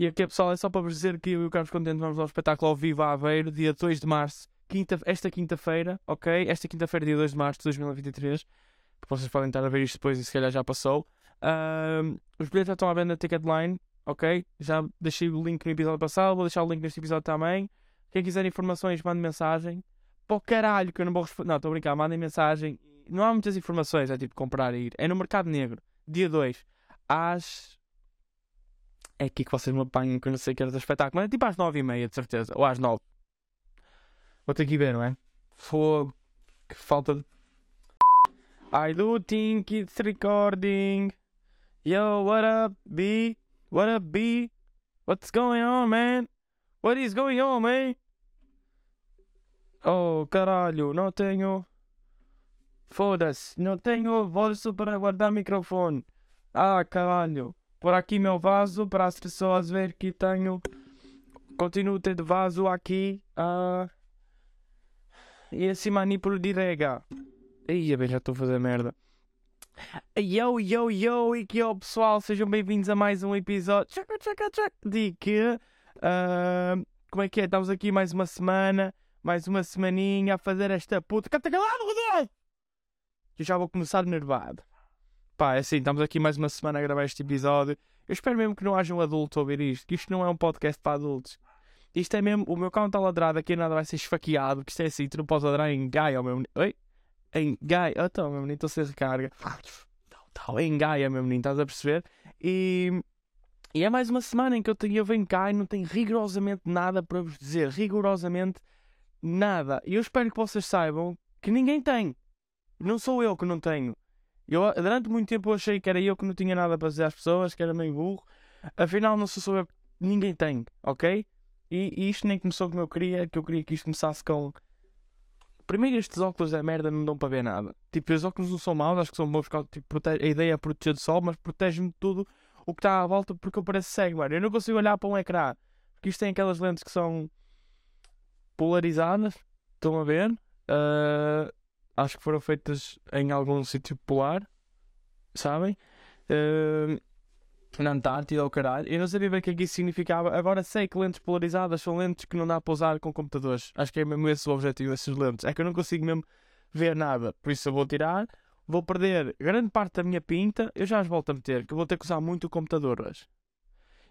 E aqui, pessoal, é só para vos dizer que eu e o Carlos Contente vamos ao espetáculo ao vivo a Aveiro, dia 2 de março, quinta, esta quinta-feira, ok? Esta quinta-feira, dia 2 de março de 2023. Porque vocês podem estar a ver isto depois e se calhar já passou. Os bilhetes já estão à venda na Ticketline, ok? Já deixei o link no episódio passado, vou deixar o link neste episódio também. Quem quiser informações, mande mensagem. O caralho, que eu não vou responder. Não, estou a brincar, mandem mensagem. Não há muitas informações, é tipo comprar e ir. É no Mercado Negro, dia 2, às. É aqui que vocês me apanham, que eu não sei que era do espetáculo, mas é tipo às 9h30, de certeza. Ou às 9 Vou ter que ver, não é? Fogo. Que falta de. I do think it's recording. Yo, what up, B? What up, B? What's going on, man? What is going on, man? Oh, caralho, não tenho. Foda-se, não tenho bolso para guardar microfone. Ah, caralho. Por aqui meu vaso para as pessoas ver que tenho. Continuo tendo vaso aqui. Ah. E esse manipulo de rega. Ih, já estou a fazer merda. Yo, yo, yo, e que yo, pessoal, sejam bem-vindos a mais um episódio tchaca, tchaca, tchaca, de que ah, como é que é? Estamos aqui mais uma semana, mais uma semaninha a fazer esta puta. Canta calado, Rodolfo! Eu já vou começar nervado. Pá, é assim, estamos aqui mais uma semana a gravar este episódio. Eu espero mesmo que não haja um adulto a ouvir isto, que isto não é um podcast para adultos. Isto é mesmo, o meu cão está ladrado, aqui nada vai ser esfaqueado, que isto é assim, tu não podes ladrar em Gaia, meu menino. Oi? Em Gaia, oh, então, meu menino, estou sem recarga. Tal, em Gaia, meu menino, estás a perceber? E, e é mais uma semana em que eu, tenho, eu venho cá e não tenho rigorosamente nada para vos dizer. Rigorosamente nada. E eu espero que vocês saibam que ninguém tem. Não sou eu que não tenho. Eu, durante muito tempo eu achei que era eu que não tinha nada para dizer às pessoas, que era meio burro. Afinal, não sou eu. Ninguém tem, ok? E, e isto nem começou como eu queria, que eu queria que isto começasse com. Primeiro, estes óculos da merda não dão para ver nada. Tipo, os óculos não são maus, acho que são bons tipo, protege- a ideia é proteger do sol, mas protege-me de tudo o que está à volta porque eu pareço cego, mano. Eu não consigo olhar para um ecrã. Porque isto tem aquelas lentes que são polarizadas. Estão a ver? Ah, acho que foram feitas em algum sítio polar. Sabem? Ah, na Antártida ou caralho. Eu não sabia bem o que é que isso significava. Agora sei que lentes polarizadas são lentes que não dá para usar com computadores. Acho que é mesmo esse o objetivo dessas lentes. É que eu não consigo mesmo ver nada. Por isso eu vou tirar. Vou perder grande parte da minha pinta. Eu já as volto a meter. Que eu vou ter que usar muito o computador hoje.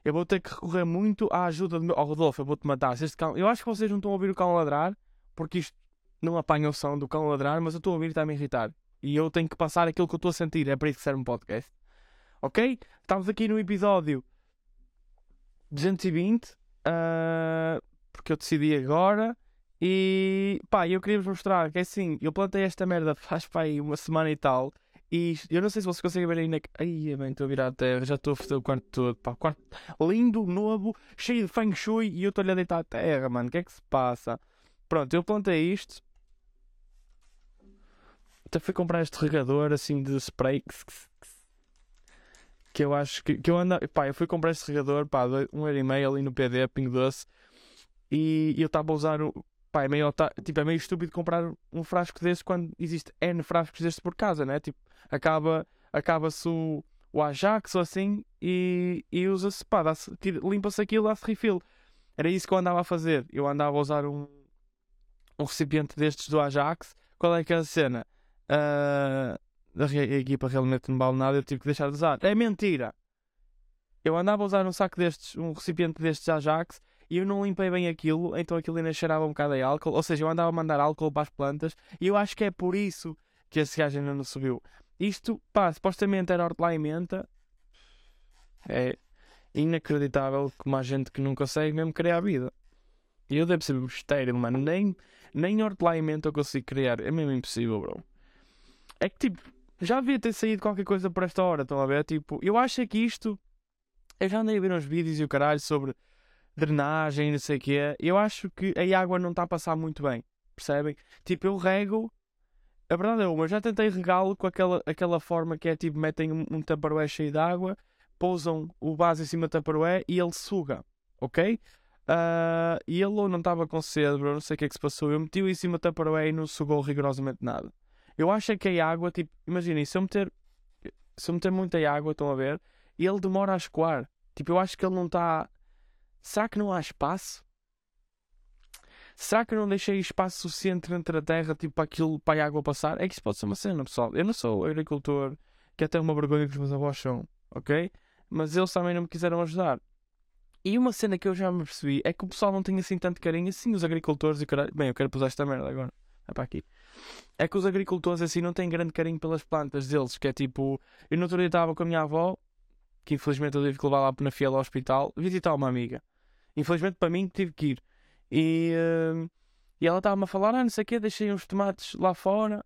Eu vou ter que recorrer muito à ajuda do meu. Oh, Rodolfo, eu vou-te matar. Eu acho que vocês não estão a ouvir o cão ladrar. Porque isto não apanha o som do cão ladrar. Mas eu estou a ouvir e está a irritar. E eu tenho que passar aquilo que eu estou a sentir. É para isso que serve um podcast. Ok? Estamos aqui no episódio 220. ah, porque eu decidi agora. E pá, eu queria vos mostrar que é assim, eu plantei esta merda faz pá, aí uma semana e tal. E eu não sei se vocês conseguem ver aí na. Ai, bem, estou a virar a terra, já estou a foder o quarto todo. Pá, quarto lindo, novo, cheio de feng shui e eu estou-lhe a deitar a terra, mano. O que é que se passa? Pronto, eu plantei isto. Até fui comprar este regador assim de spray que eu acho que, que eu ando. Pá, eu fui comprar este regador, pá, um euro e meio ali no PD, Pingo Doce, e, e eu estava a usar. o- Pá, é meio, tipo, é meio estúpido comprar um frasco desse quando existe N frascos destes por casa, né? Tipo, acaba, acaba-se o, o Ajax ou assim e, e usa-se, pá, limpa-se aquilo, dá-se refill. Era isso que eu andava a fazer. Eu andava a usar um, um recipiente destes do Ajax. Qual é que é a cena? Ah, a, equipa realmente não vale nada, eu tive que deixar de usar. É mentira! Eu andava a usar um saco destes, um recipiente destes Ajax, e eu não limpei bem aquilo, então aquilo ainda cheirava um bocado a álcool. Ou seja, eu andava a mandar álcool para as plantas, e eu acho que é por isso que esse gajo ainda não subiu. Isto, pá, supostamente era hortelã e menta. É inacreditável como há gente que não consegue mesmo criar a vida. E eu devo ser estéril, mano. Nem, nem hortelã e menta eu consigo criar. É mesmo impossível, bro. É que tipo, já devia ter saído qualquer coisa por esta hora, estão a ver? Tipo, eu acho é que isto. Eu já andei a ver uns vídeos e o caralho sobre drenagem e não sei o quê. Eu acho que a água não está a passar muito bem, percebem? Tipo, eu rego. A verdade é uma, eu já tentei regá-lo com aquela, aquela forma que é tipo, metem um, um tupperware cheio de água, pousam o vaso em cima do tupperware e ele suga, ok? Ah, e ele ou não estava com bro, não sei o que é que se passou. Eu meti-o em cima do tupperware e não sugou rigorosamente nada. Eu acho é que a água, tipo, imaginem, se eu meter se eu meter muita água, estão a ver, ele demora a escoar. Tipo, eu acho que ele não está será que não há espaço? Será que eu não deixei espaço suficiente entre a terra, tipo, para aquilo, para a água passar? É que isso pode ser uma cena, pessoal. Eu não sou agricultor, que até uma vergonha que os meus avós são, ok? Mas eles também não me quiseram ajudar. E uma cena que eu já me percebi é que o pessoal não tem assim tanto carinho, assim, os agricultores e caralho. Bem, eu quero pusar esta merda agora. É para aqui. É que os agricultores assim não têm grande carinho pelas plantas deles, que é tipo. Eu no outro dia estava com a minha avó, que infelizmente eu tive que levar lá na fiel ao hospital, visitar uma amiga. Infelizmente para mim tive que ir. E, uh, e ela estava-me a falar, ah, não sei o quê, deixei uns tomates lá fora,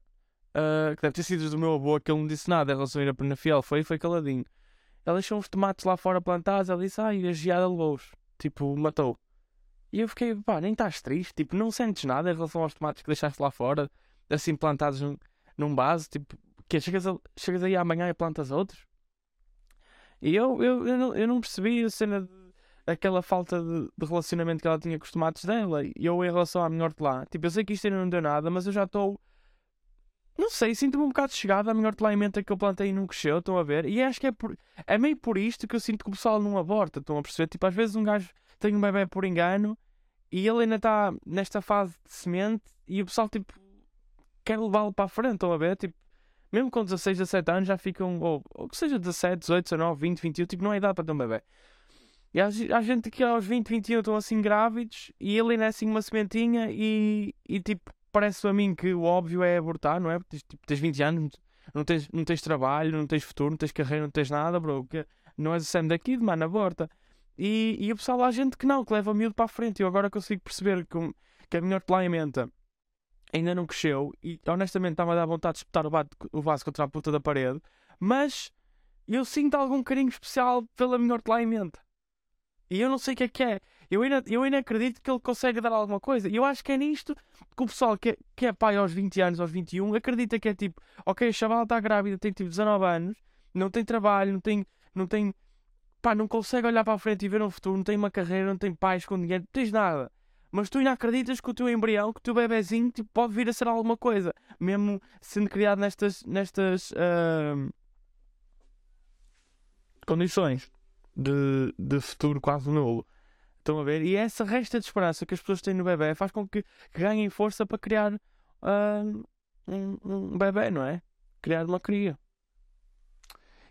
uh, que deve ter sido do meu avô, que ele não disse nada em relação a ir a Penafiel, foi, foi caladinho. Ela deixou uns tomates lá fora plantados, ela disse, ah, e a geada levou-os. Tipo, matou. E eu fiquei, pá, nem estás triste, tipo, não sentes nada em relação aos tomates que deixaste lá fora, assim plantados num, num base, tipo, que chegas, a, chegas aí amanhã e plantas outros? E eu, eu, eu, não, eu não percebi a cena de aquela falta de, de, relacionamento que ela tinha com os tomates dela. E eu, em relação à minha hortelã, tipo, eu sei que isto ainda não deu nada, mas eu já estou. Não sei, sinto-me um bocado chegado à minha hortelã menta que eu plantei e não cresceu, estão a ver? E acho que é, por, é meio por isto que eu sinto que o pessoal não aborta, estão a perceber? Tipo, às vezes um gajo tem um bebê por engano e ele ainda está nesta fase de semente e o pessoal, tipo, quer levá-lo para a frente, estão a ver? Tipo, mesmo com 16, 17 anos já ficam, ou, ou que seja 17, 18, 19, 20, 21, tipo, não é idade para ter um bebê. E há, há gente que aos 20, 21 estão assim grávidos e ele ainda é assim uma sementinha e, e tipo, parece a mim que o óbvio é abortar, não é? Porque tipo, tens 20 anos, não tens, não tens trabalho, não tens futuro, não tens carreira, não tens nada, bro. Que não és o Sam daqui, de mano, aborta. E, e o pessoal, há gente que não, que leva o miúdo para a frente. Eu agora consigo perceber que, que a minha hortelã ainda não cresceu e honestamente estava a dar vontade de espetar o, o vaso contra a puta da parede, mas eu sinto algum carinho especial pela minha hortelã e eu não sei o que é que é. Eu ainda, eu ainda acredito que ele consegue dar alguma coisa. E eu acho que é nisto que o pessoal que é, que é pai aos 20 anos, aos 21, acredita que é tipo, ok, a chavala está grávida, tem tipo 19 anos, não tem trabalho, não tem, não tem, pá, não consegue olhar para a frente e ver um futuro, não tem uma carreira, não tem pais com dinheiro, não tens nada. Mas tu ainda acreditas que o teu embrião, que o teu bebezinho, tipo, pode vir a ser alguma coisa, mesmo sendo criado nestas, nestas uh, condições de, de futuro quase nulo. Estão a ver? E essa resta de esperança que as pessoas têm no bebê faz com que, que ganhem força para criar uh, um, um bebê, não é? Criar uma cria.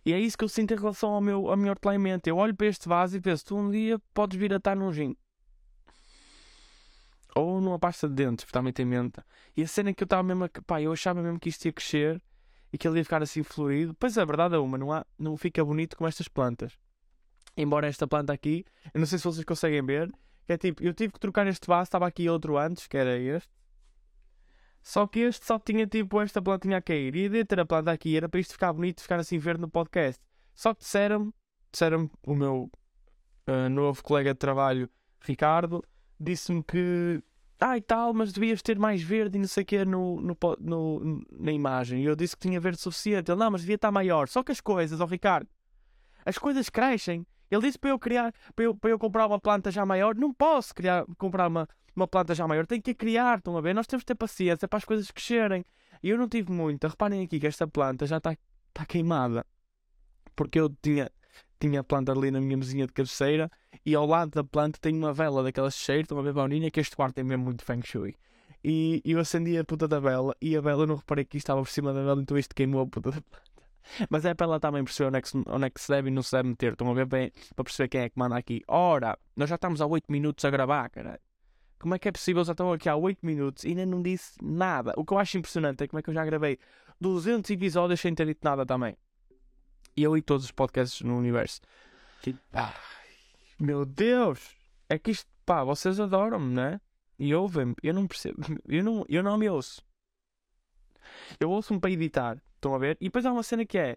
E é isso que eu sinto em relação ao meu, ao meu hortelã Eu olho para este vaso e penso: tu um dia podes vir a estar num gin. Ou numa pasta de dentes, porque também menta. E a cena que eu estava mesmo a. Pá, eu achava mesmo que isto ia crescer e que ele ia ficar assim florido. Pois a verdade é uma, não, há, não fica bonito como estas plantas. Embora esta planta aqui, eu não sei se vocês conseguem ver, que é tipo, eu tive que trocar este vaso, estava aqui outro antes, que era este. Só que este só tinha tipo esta plantinha a cair. E de ter a planta aqui era para isto ficar bonito, ficar assim verde no podcast. Só que disseram-me, disseram o meu uh, novo colega de trabalho, Ricardo, disse-me que ah, e tal, mas devias ter mais verde e não sei o que no, no, no, na imagem. E eu disse que tinha verde suficiente. Ele, não, mas devia estar maior. Só que as coisas, ó oh, Ricardo, as coisas crescem ele disse para eu criar, para eu, para eu comprar uma planta já maior. Não posso criar, comprar uma, uma planta já maior. Tenho que criar, estão a ver? Nós temos de ter paciência para as coisas crescerem. E eu não tive muita. Reparem aqui que esta planta já está tá queimada. Porque eu tinha, tinha a planta ali na minha mesinha de cabeceira e ao lado da planta tem uma vela daquelas cheiras, estão a ver bauninha, que este quarto tem mesmo muito feng shui. E eu acendi a puta da vela e a vela, eu não reparei que estava por cima da vela, então isto queimou a puta da planta. Mas é para ela também perceber onde é, que se, onde é que se deve e não se deve meter. Estão a ver bem para perceber quem é que manda aqui. Ora, nós já estamos há 8 minutos a gravar, caralho. Como é que é possível? Já estão aqui há 8 minutos e ainda não disse nada. O que eu acho impressionante é como é que eu já gravei 200 episódios sem ter dito nada também. E eu e todos os podcasts no universo. Ai, meu Deus! É que isto, pá, vocês adoram-me, né? E ouvem-me. Eu não percebo. Eu não, eu não me ouço. Eu ouço-me para editar. Estão a ver? E depois há uma cena que é.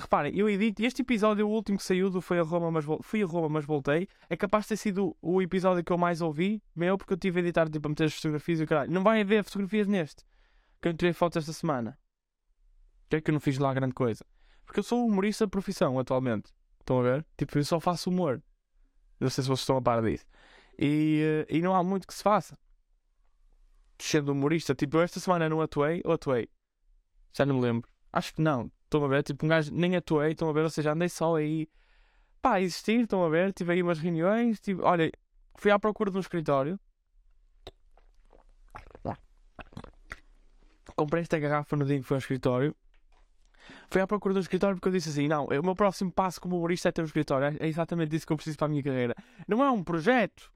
Reparem, eu edito. Este episódio, o último que saiu do Foi a Roma, mas, fui a Roma, mas voltei. É capaz de ter sido o episódio que eu mais ouvi, meu, porque eu tive a editar tipo, a meter as fotografias e o caralho. Não vai haver fotografias neste. Que eu tirei fotos esta semana. Que é que eu não fiz lá grande coisa. Porque eu sou humorista de profissão atualmente. Estão a ver? Tipo, eu só faço humor. Não sei se vocês estão a par disso. E, eh, e não há muito que se faça. Sendo humorista, tipo, esta semana não atuei, ou atuei. Já não me lembro. Acho que não. Estão a ver? Tipo, um gajo nem atuei, estão a ver? Ou seja, andei só aí pá, existir, estão a ver? Tive aí umas reuniões, tive, olha, fui à procura de um escritório. Comprei esta garrafa no dia que foi ao escritório. Fui à procura de um escritório porque eu disse assim: não, o meu próximo passo como humorista é ter um escritório. É exatamente isso que eu preciso para a minha carreira. Não é um projeto.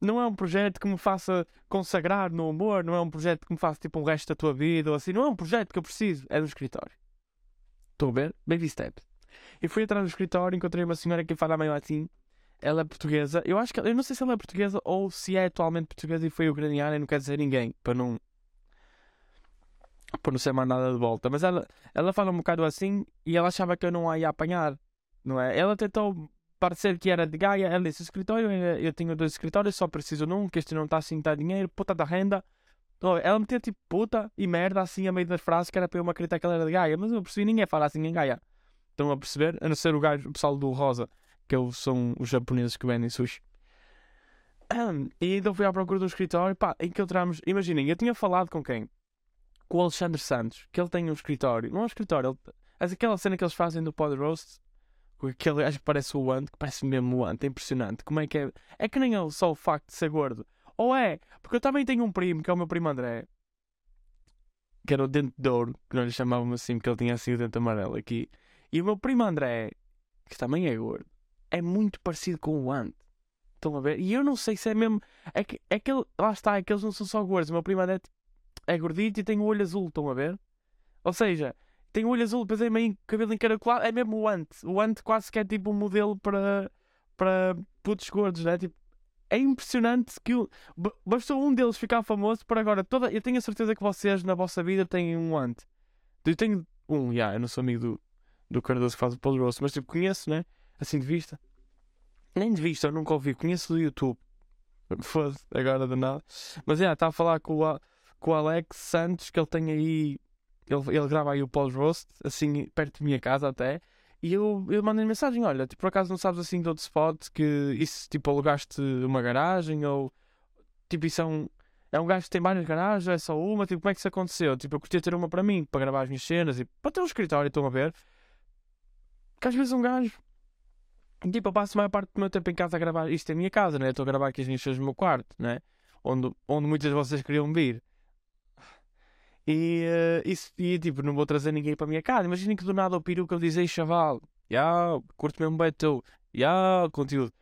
Não é um projeto que me faça consagrar no humor. Não é um projeto que me faça tipo um resto da tua vida ou assim. Não é um projeto que eu preciso. É do escritório. Estão a ver? Baby steps. E fui atrás do escritório, encontrei uma senhora que fala meio assim. Ela é portuguesa. Eu acho que eu não sei se ela é portuguesa ou se é atualmente portuguesa e foi ucraniana e não quer dizer ninguém, para não para não ser mais nada de volta. Mas ela, ela fala um bocado assim e ela achava que eu não a ia apanhar, não é? Ela tentou parecer que era de Gaia. Ela disse: escritório, eu tenho dois escritórios, só preciso de um, que este não está assim, está dinheiro, puta da renda. Então, ela metia tipo puta e merda assim a meio das frases que era para eu me acreditar que ela era de Gaia, mas eu percebi ninguém fala assim em Gaia. Estão a perceber? A não ser o gajo, o pessoal do Rosa, que são os japoneses que vendem sushi. E então fui à procura do escritório, pá, encontramos, imaginem, eu tinha falado com quem? Com o Alexandre Santos, que ele tem um escritório, não é um escritório, ele, aquela cena que eles fazem do Pod Roast, com aquele gajo que parece o Ant, que parece mesmo o Ant, é impressionante. Como é que é? É que nem ele, só o facto de ser gordo. Ou é? Porque eu também tenho um primo, que é o meu primo André, que era o dente de ouro, que nós lhe chamávamos assim, porque ele tinha assim o dente amarelo aqui. E o meu primo André, que também é gordo, é muito parecido com o Ant. Estão a ver? E eu não sei se é mesmo. É que, é que ele, lá está, é que eles não são só gordos. O meu primo André é gordito e tem o olho azul. Estão a ver? Ou seja, tem o olho azul, depois é meio cabelo encaracolado. É mesmo o Ant. O Ant quase que é tipo um modelo para, para putos gordos, né? Tipo, é impressionante que bastou um deles ficar famoso por agora. Toda, eu tenho a certeza que vocês na vossa vida têm um Ant. Eu tenho um, já, yeah, eu não sou amigo do, do Cardoso que faz o Paul Rosso, mas tipo, conheço, né? Assim de vista. Nem de vista, eu nunca ouvi, conheço do YouTube. Foda-se, agora de nada. Mas é, yeah, está a falar com o, com o Alex Santos, que ele tem aí. Ele, ele grava aí o Paul Roast, assim, perto da minha casa até. E eu, eu mandei mensagem: olha, tipo, por acaso não sabes assim de outro spot que isso, tipo, alugaste uma garagem ou. Tipo, isso é um. É um gajo que tem várias garagens, é só uma, tipo, como é que isso aconteceu? Tipo, eu curtia ter uma para mim, para gravar as minhas cenas e para ter um escritório, estão a ver? Que às vezes um gajo. Tipo, eu passo a maior parte do meu tempo em casa a gravar. Isto é a minha casa, né? Estou a gravar aqui as minhas coisas no meu quarto, né? Onde, onde muitas de vocês queriam vir. E, uh, isso, e tipo, não vou trazer ninguém para a minha casa. Imaginem que do nada o peru que eu dizia, chaval, ya, curto mesmo bem teu, ya, conteúdo.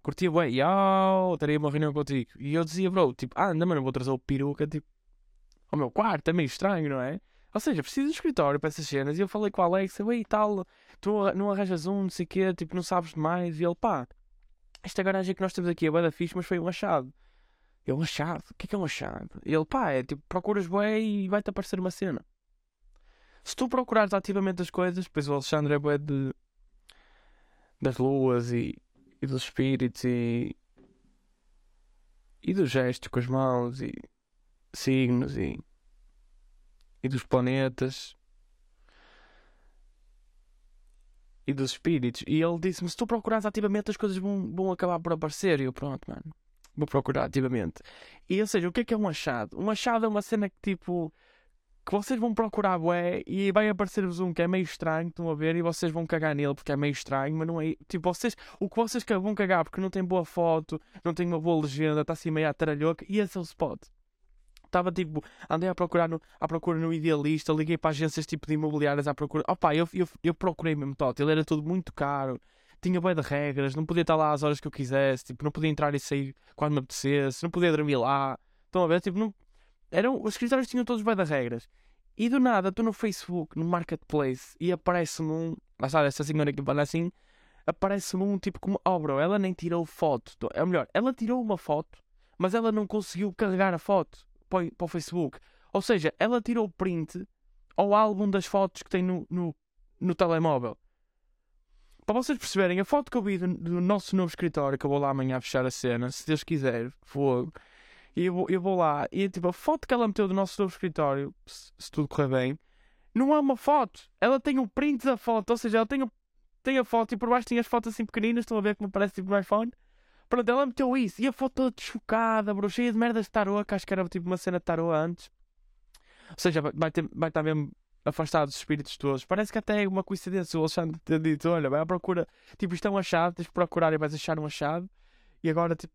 Curtia bem, ya, teria uma reunião contigo. E eu dizia, bro, tipo, ah, mas não vou trazer o peruca, tipo, ao meu quarto, é meio estranho, não é? Ou seja, preciso de escritório para essas cenas. E eu falei com o Alex, e tal, tu não arranjas um, não sei o quê, tipo, não sabes demais. E ele, pá, esta garagem que nós temos aqui é bem da fixe, mas foi um achado. Eu, um achado? O que é que é um achado? Ele, pá, é tipo, procuras bué e vai-te aparecer uma cena. Se tu procurares ativamente as coisas, pois o Alexandre é bué de... das luas e, e dos espíritos e... e dos gestos com as mãos e signos e e dos planetas e dos espíritos. E ele disse-me: se tu procurares ativamente, as coisas vão, vão acabar por aparecer. E eu, pronto, mano, vou procurar ativamente. E ou seja, o que é que é um achado? Um achado é uma cena que tipo. Que vocês vão procurar bué e vai aparecer-vos um que é meio estranho, estão a ver, e vocês vão cagar nele porque é meio estranho, mas não é. Tipo, vocês. O que vocês vão cagar porque não tem boa foto, não tem uma boa legenda, está assim meio taralhoca, e esse é o spot. Estava tipo, andei a procurar no, à procura no Idealista, liguei para agências tipo de imobiliárias à procura. Opa, eu, eu, eu procurei mesmo todo, ele era tudo muito caro, tinha bem de regras, não podia estar lá às horas que eu quisesse, tipo, não podia entrar e sair quando me apetecesse, não podia dormir lá. Estão a ver? Tipo, não, eram, os escritórios tinham todos bem de regras. E do nada, estou no Facebook, no Marketplace, e aparece-me um. Lá sabe, essa senhora que fala assim, aparece-me um tipo como, oh bro, ela nem tirou foto. É melhor, ela tirou uma foto, mas ela não conseguiu carregar a foto para, o Facebook. Ou seja, ela tirou o print ao álbum das fotos que tem no, no, no telemóvel. Para vocês perceberem, a foto que eu vi do, do, nosso novo escritório, que eu vou lá amanhã fechar a cena, se Deus quiser, fogo. E eu eu vou lá, e tipo, a foto que ela meteu do nosso novo escritório, se, se tudo correr bem, não é uma foto. Ela tem o um print da foto, ou seja, ela tem, tem a foto e por baixo tem as fotos assim pequeninas, estão a ver como parece tipo no iPhone. Pronto, ela meteu isso. E a foto toda chocada, bro, cheia de merdas de tarô, que acho que era tipo uma cena de tarô antes. Ou seja, vai, ter, vai estar mesmo afastado dos espíritos todos. Parece que até é uma coincidência o Alexandre ter dito: olha, vai à procura, tipo, isto é um achado, tens de procurar e vais achar um achado. E agora, tipo,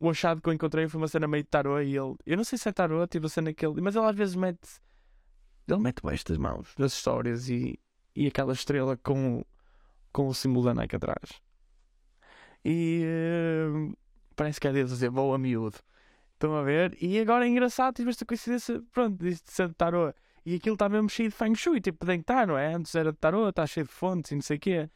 o achado que eu encontrei foi uma cena meio de tarô e ele, eu não sei se é tarô, tipo, a cena que ele, mas ele às vezes mete, ele mete bem estas mãos nas histórias e, e aquela estrela com, com o símbolo da Nike atrás. E uh, parece que é a dizer: boa, miúdo. Estão a ver? E agora é engraçado, tive esta coincidência, pronto, de ser de tarô. E aquilo está mesmo cheio de feng shui, tipo, tem que estar, não é? Antes era de tarô, está cheio de fontes e não sei o quê.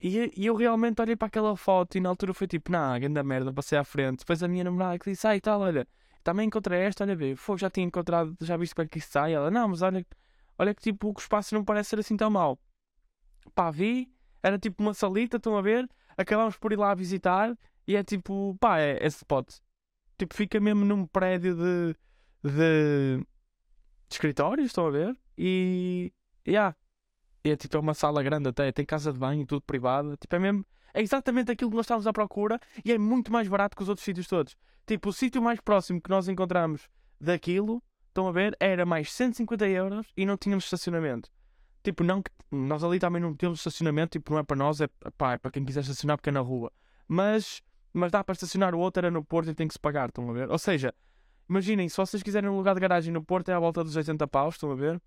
E, e eu realmente olhei para aquela foto e na altura foi tipo, nah, grande merda, passei à frente. Depois a minha namorada que disse, ai tal, olha, também encontrei esta, olha, vê, já tinha encontrado, já viste como é que isso sai? Ela, não, mas olha, olha que tipo, o espaço não parece ser assim tão mau. Pá, vi, era tipo uma salita, estão a ver? Acabámos por ir lá visitar e é tipo, pá, é esse spot tipo, fica mesmo num prédio de, de, de escritórios, estão a ver? E, yeah. é tipo, é uma sala grande até, tem casa de banho, tudo privado, tipo, é mesmo, é exatamente aquilo que nós estávamos à procura e é muito mais barato que os outros sítios todos. Tipo, o sítio mais próximo que nós encontramos daquilo, estão a ver, era mais 150 euros e não tínhamos estacionamento. Tipo, não que nós ali também não temos estacionamento, tipo, não é para nós, é, pá, é para quem quiser estacionar porque é na rua. Mas mas dá para estacionar o outro era no Porto e tem que se pagar, estão a ver? Ou seja, imaginem, se vocês quiserem um lugar de garagem no Porto é à volta dos 80 paus, estão a ver?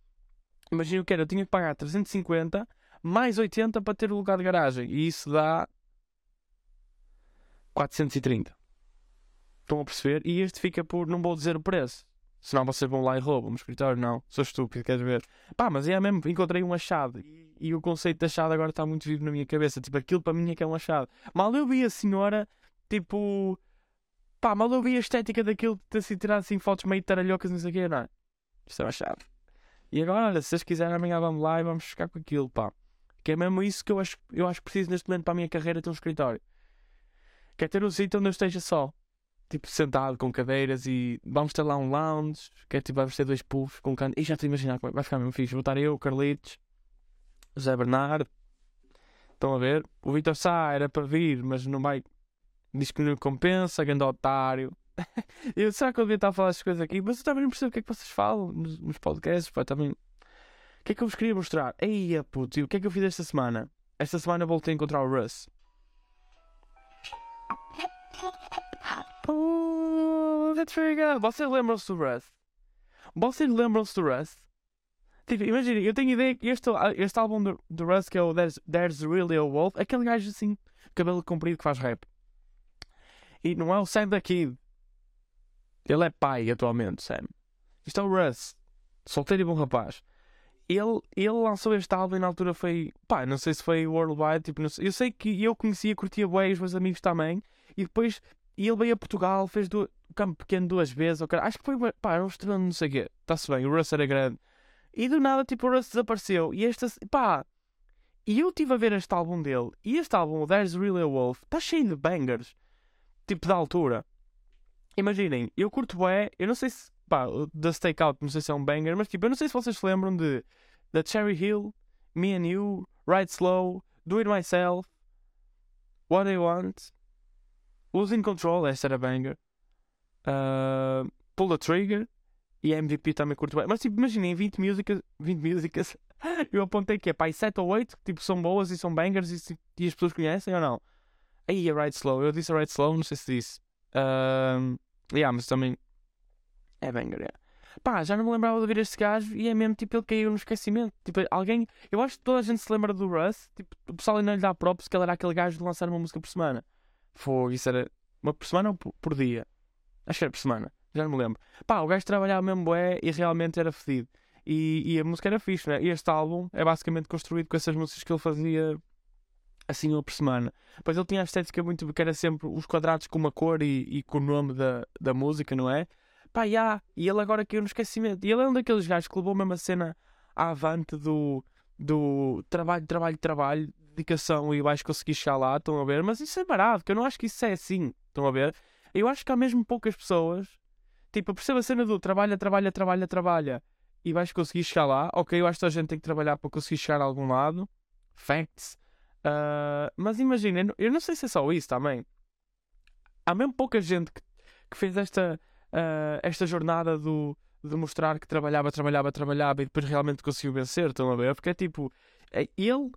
Imaginem o que era, eu tinha que pagar 350 mais 80 para ter o lugar de garagem e isso dá 430. Estão a perceber? E este fica por, não vou dizer o preço. Senão vocês vão lá e roubam o escritório, não. Sou estúpido, queres ver? Pá, mas é mesmo, encontrei um achado. E, e o conceito de achado agora está muito vivo na minha cabeça. Tipo, aquilo para mim é que é um achado. Mal eu vi a senhora Tipo, pá, mal eu vi a estética daquilo de ter sido tirado assim fotos meio taralhocas, não sei o quê, não é? Isto é uma chave. E agora, olha, se vocês quiserem, amanhã vamos lá e vamos ficar com aquilo, pá. Que é mesmo isso que eu acho, eu acho que preciso neste momento para a minha carreira ter um escritório. Quer ter um sítio onde eu esteja só. Tipo, sentado com cadeiras e vamos ter lá um lounge. Quer tipo, vamos ter dois puffs com um canto. E já estou a imaginar como é vai ficar mesmo fixe. Vou estar eu, Carlitos, José Bernardo. Estão a ver? O Vitor Sá era para vir, mas não vai diz que não compensa, grande otário. eu, será que eu devia estar a falar estas coisas aqui? Mas eu também não percebo o que é que vocês falam nos, nos podcasts, pá, também. O que é que eu vos queria mostrar? Eia, puto, o que é que eu fiz esta semana? Esta semana voltei a encontrar o Russ. Oh, that's very good. Vocês lembram-se do Russ? Vocês lembram-se do Russ? Tipo, imagina, eu tenho ideia que este, este álbum do, do Russ, que é o There's, There's Really a Wolf, aquele gajo assim, cabelo comprido que faz rap. E não é o Sam da Kid. Ele é pai atualmente, Sam. Isto é o Russ. Solteiro e bom rapaz. Ele, ele lançou este álbum e na altura foi. Pá, não sei se foi worldwide. Tipo, sei, eu sei que eu conhecia, curtia bem, os meus amigos também. E depois e ele veio a Portugal, fez do, o campo pequeno duas vezes. Okay? Acho que foi. Pá, era um estrela, não sei o quê. Está-se bem, o Russ era grande. E do nada, tipo, o Russ desapareceu. E esta. Pá. E eu estive a ver este álbum dele. E este álbum, There's Really a Wolf, está cheio de bangers tipo da altura. Imaginem, eu curto bué, eu não sei se, pá, da Stakeout, não sei se é um banger, mas tipo, eu não sei se vocês se lembram de da Cherry Hill, Me and You, Ride Slow, Do It Myself, What I Want, Losing Control, esta era banger, uh, Pull the Trigger, e a MVP também curto bem. Mas tipo, imaginem, 20 músicas, 20 músicas, eu apontei que é pá, 7 ou 8, que tipo, são boas e são bangers e, e as pessoas conhecem ou não? Aí a Ride Slow, eu disse a Ride Slow, não sei se disse. Um, yeah, mas também é banger, yeah. Pá, já não me lembrava de ouvir este gajo e é mesmo tipo ele caiu no esquecimento. Tipo, alguém. Eu acho que toda a gente se lembra do Russ. Tipo, o pessoal ainda lhe dá props que ele era aquele gajo de lançar uma música por semana. Foi, isso era uma por semana ou por, por dia? Acho que era por semana, já não me lembro. Pá, o gajo trabalhava mesmo bué e realmente era fedido. E, e a música era fixe, né? E este álbum é basicamente construído com essas músicas que ele fazia assim uma por semana. Pois ele tinha a estética muito que era sempre os quadrados com uma cor e, e com o nome da, da música, não é? Pá, já, e ele agora caiu no esquecimento. E ele é um daqueles gajos que levou mesmo a cena à avante do, do trabalho, trabalho, trabalho, dedicação e vais conseguir chegar lá, estão a ver? Mas isso é barato, que eu não acho que isso é assim, estão a ver? Eu acho que há mesmo poucas pessoas, tipo, eu percebo a cena do trabalha, trabalha, trabalha, trabalha e vais conseguir chegar lá. Ok, eu acho que a gente tem que trabalhar para conseguir chegar a algum lado. Facts. Uh, mas imagina, eu não sei se é só isso também. Há mesmo pouca gente que, que fez esta, uh, esta jornada do demonstrar que trabalhava, trabalhava, trabalhava e depois realmente conseguiu vencer. Estão a ver? Porque é tipo, é ele.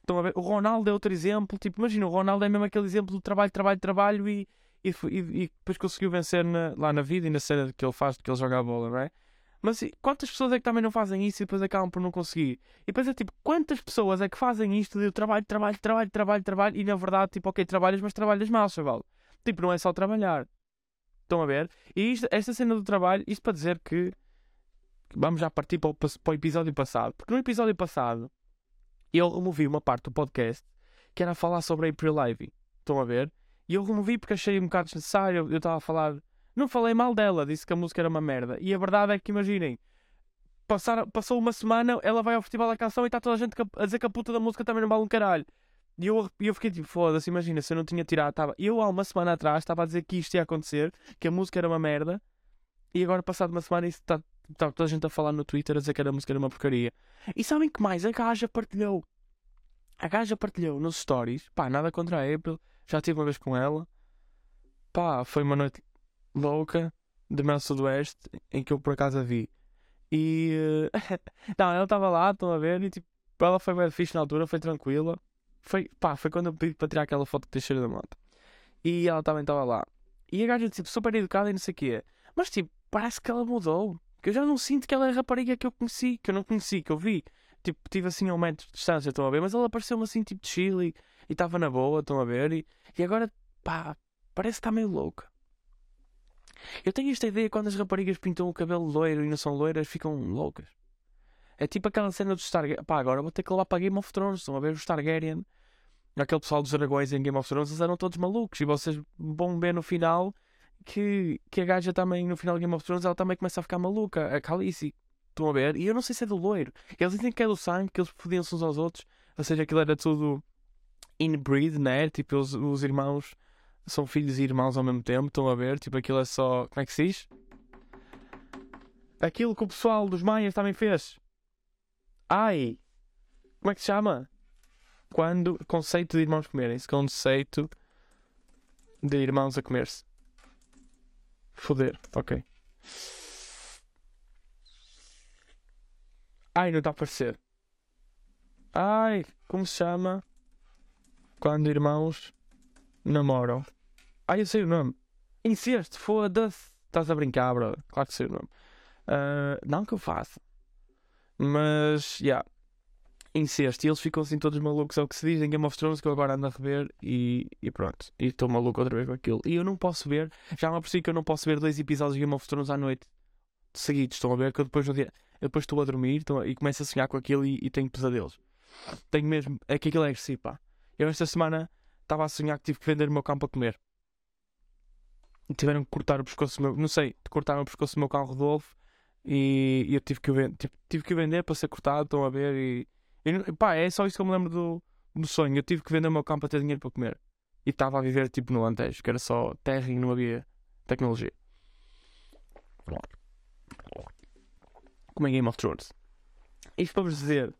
Estão a ver? O Ronaldo é outro exemplo. Tipo, imagina, o Ronaldo é mesmo aquele exemplo do trabalho, trabalho, trabalho e, e, e, e depois conseguiu vencer na, lá na vida e na cena que ele faz, que ele joga a bola, não é? Mas quantas pessoas é que também não fazem isso e depois acabam por não conseguir? E depois é tipo, quantas pessoas é que fazem isto de trabalho, trabalho, trabalho, trabalho, trabalho e na verdade, tipo, ok, trabalhas, mas trabalhas mal, chaval. Tipo, não é só trabalhar. Estão a ver? E isto, esta cena do trabalho, isto para dizer que vamos já partir para o, para o episódio passado. Porque no episódio passado eu removi uma parte do podcast que era falar sobre a April Ivy. Estão a ver? E eu removi porque achei um bocado desnecessário. Eu estava a falar não falei mal dela, disse que a música era uma merda. E a verdade é que, imaginem, passar, passou uma semana, ela vai ao Festival da Canção e está toda a gente a dizer que a puta da música também não vale um caralho. E eu, eu fiquei tipo, foda-se, imagina, se eu não tinha tirado, tava, eu há uma semana atrás estava a dizer que isto ia acontecer, que a música era uma merda, e agora passado uma semana está tá toda a gente a falar no Twitter a dizer que a música era uma porcaria. E sabem que mais? A gaja partilhou. A gaja partilhou nos stories, pá, nada contra a April, já tive uma vez com ela, pá, foi uma noite louca de Mel Sudoeste em que eu por acaso a vi. E uh, não, ela estava lá, estão a ver, e tipo, ela foi bem fixe na altura, foi tranquila. Foi, pá, foi quando eu pedi para tirar aquela foto de cheiro da moto. E ela também estava lá. E a gaja, tipo, super educada e não sei o quê. Mas, tipo, parece que ela mudou. Que eu já não sinto que ela é a rapariga que eu conheci, que eu não conheci, que eu vi. Tipo, tive assim a um metro de distância, estão a ver? Mas ela apareceu-me assim, tipo, de Chile e estava na boa, estão a ver? E, e agora, pá, parece que está meio louca. Eu tenho esta ideia quando as raparigas pintam o cabelo loiro e não são loiras, ficam loucas. É tipo aquela cena do Stargate. Pá, agora vou ter que levar para Game of Thrones. Estão a ver o Targaryen. Aquele pessoal dos dragões em Game of Thrones, eles eram todos malucos. E vocês vão ver no final que, que a gaja também, no final de Game of Thrones, ela também começa a ficar maluca. A Khaleesi. Estão a ver? E eu não sei se é do loiro. Eles dizem que é do sangue, que eles podiam-se uns aos outros. Ou seja, aquilo era tudo inbreed, né? Tipo, os, os irmãos são filhos e irmãos ao mesmo tempo, estão a ver? Tipo, aquilo é só. Como é que se diz? Aquilo que o pessoal dos Maias também fez. Ai! Como é que se chama? Quando. Conceito de irmãos comerem-se. Conceito de irmãos a comer-se. Foder, ok. Ai, não está a aparecer. Ai, como se chama? Quando irmãos namoram. Ah, eu sei o nome. Incesto, foda-se. Estás a brincar, bro. Claro que sei o nome. Uh, não que eu faça. Mas, já. Yeah. Incesto. E eles ficam assim todos malucos. É o que se diz em Game of Thrones que eu agora ando a rever e, e pronto. E estou maluco outra vez com aquilo. E eu não posso ver. Já me apercebi que eu não posso ver dois episódios de Game of Thrones à noite seguidos. Estão a ver? Que eu depois no dia. Eu depois estou a dormir a... e começo a sonhar com aquilo e, e tenho pesadelos. Tenho mesmo. É que aquilo é agressivo, pá. Eu esta semana estava a sonhar que tive que vender o meu campo a comer. E tiveram que cortar o pescoço meu. Não sei, cortaram o pescoço do meu carro Rodolfo e, e eu tive que, tive, tive que vender para ser cortado. Estão a ver? E, e pá, é só isso que eu me lembro do, do sonho. Eu tive que vender o meu campo para ter dinheiro para comer. E estava a viver tipo no Antejo, que era só terra e não havia tecnologia. Como em Game of Thrones. Isto para vos dizer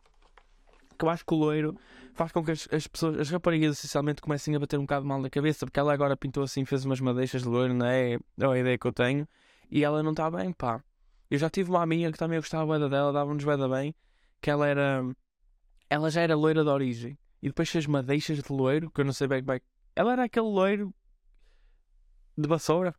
que eu acho que o loiro faz com que as, as pessoas, as raparigas essencialmente comecem a bater um bocado mal na cabeça, porque ela agora pintou assim, fez umas madeixas de loiro, não é? É a ideia que eu tenho, e ela não está bem, pá. Eu já tive uma amiga que também gostava bem dela, dava-nos bem bem, que ela era. Ela já era loira de origem, e depois fez madeixas de loiro, que eu não sei bem como é. Ela era aquele loiro de vassoura,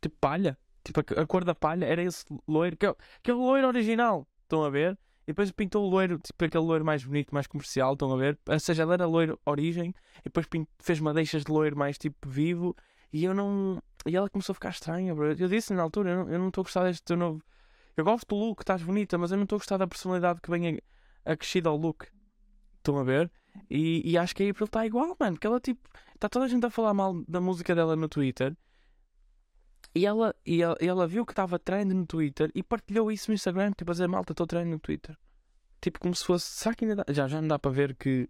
tipo palha, tipo a, a cor da palha, era esse loiro, que é, que é o loiro original, estão a ver? E depois pintou o loiro, tipo aquele loiro mais bonito, mais comercial, estão a ver? Ou seja, ele era loiro origem, e depois fez madeixas de loiro mais tipo vivo, e eu não. E ela começou a ficar estranha, bro. Eu disse na altura, eu não estou a gostar deste teu novo. Eu gosto do look, estás bonita, mas eu não estou a gostar da personalidade que vem acrescida ao look. Estão a ver? E, e acho que a April está igual, mano. Que ela tipo. Está toda a gente a falar mal da música dela no Twitter. E ela, e ela, e ela viu que estava trend no Twitter e partilhou isso no Instagram, tipo a dizer malta, estou trend no Twitter. Tipo como se fosse. Será que ainda dá? Já, já não dá para ver que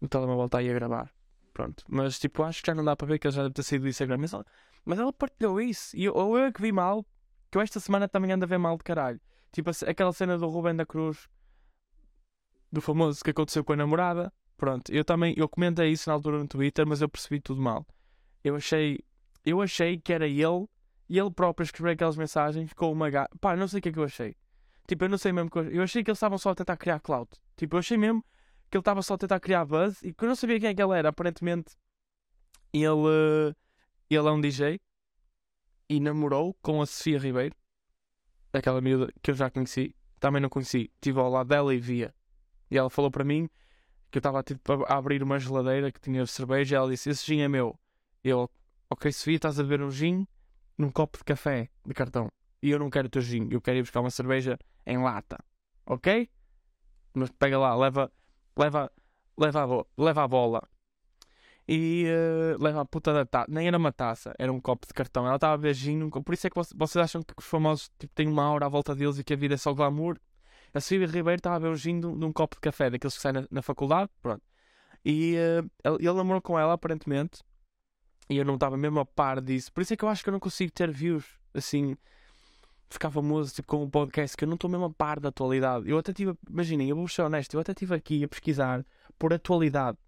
o telemóvel está aí a gravar. Pronto. Mas tipo, acho que já não dá para ver que ele já deve ter saído do Instagram. Mas ela, mas ela partilhou isso. E ou eu é que vi mal, que eu esta semana também ando a ver mal de caralho. Tipo aquela cena do Rubem da Cruz, do famoso que aconteceu com a namorada. Pronto, eu também, eu comentei isso na altura no Twitter, mas eu percebi tudo mal. Eu achei eu achei que era ele E ele próprio escreveu aquelas mensagens com uma gaja. Pá, não sei o que é que eu achei. Tipo, eu não sei mesmo. Que eu... eu achei que eles estavam só a tentar criar clout. Tipo, eu achei mesmo que ele estava só a tentar criar buzz e que eu não sabia quem é que ele era. Aparentemente, ele, ele é um DJ e namorou com a Sofia Ribeiro, aquela miúda que eu já conheci. Também não conheci. Estive ao lado dela e via. E ela falou para mim que eu estava tipo, a abrir uma geladeira que tinha cerveja. E ela disse: Esse gin é meu. Eu, ok, Sofia, estás a beber um gin num copo de café de cartão. E eu não quero o teu gin, eu quero ir buscar uma cerveja em lata. Ok? Mas pega lá, leva, leva, leva, a, leva a bola. E uh, leva a puta da taça. Nem era uma taça, era um copo de cartão. Ela estava a beber gin. Por isso é que vocês acham que os famosos tipo, têm uma aura à volta deles e que a vida é só glamour. A Sofia Ribeiro estava a beber um gin num, num copo de café, daqueles que saem na, na faculdade. Pronto. E uh, ele namorou com ela, aparentemente. E eu não estava mesmo a par disso. Por isso é que eu acho que eu não consigo ter views assim. Ficar famoso tipo, com um podcast que eu não estou mesmo a par da atualidade. Eu até tive, imaginem, eu vou ser honesto, eu até estive aqui a pesquisar por atualidade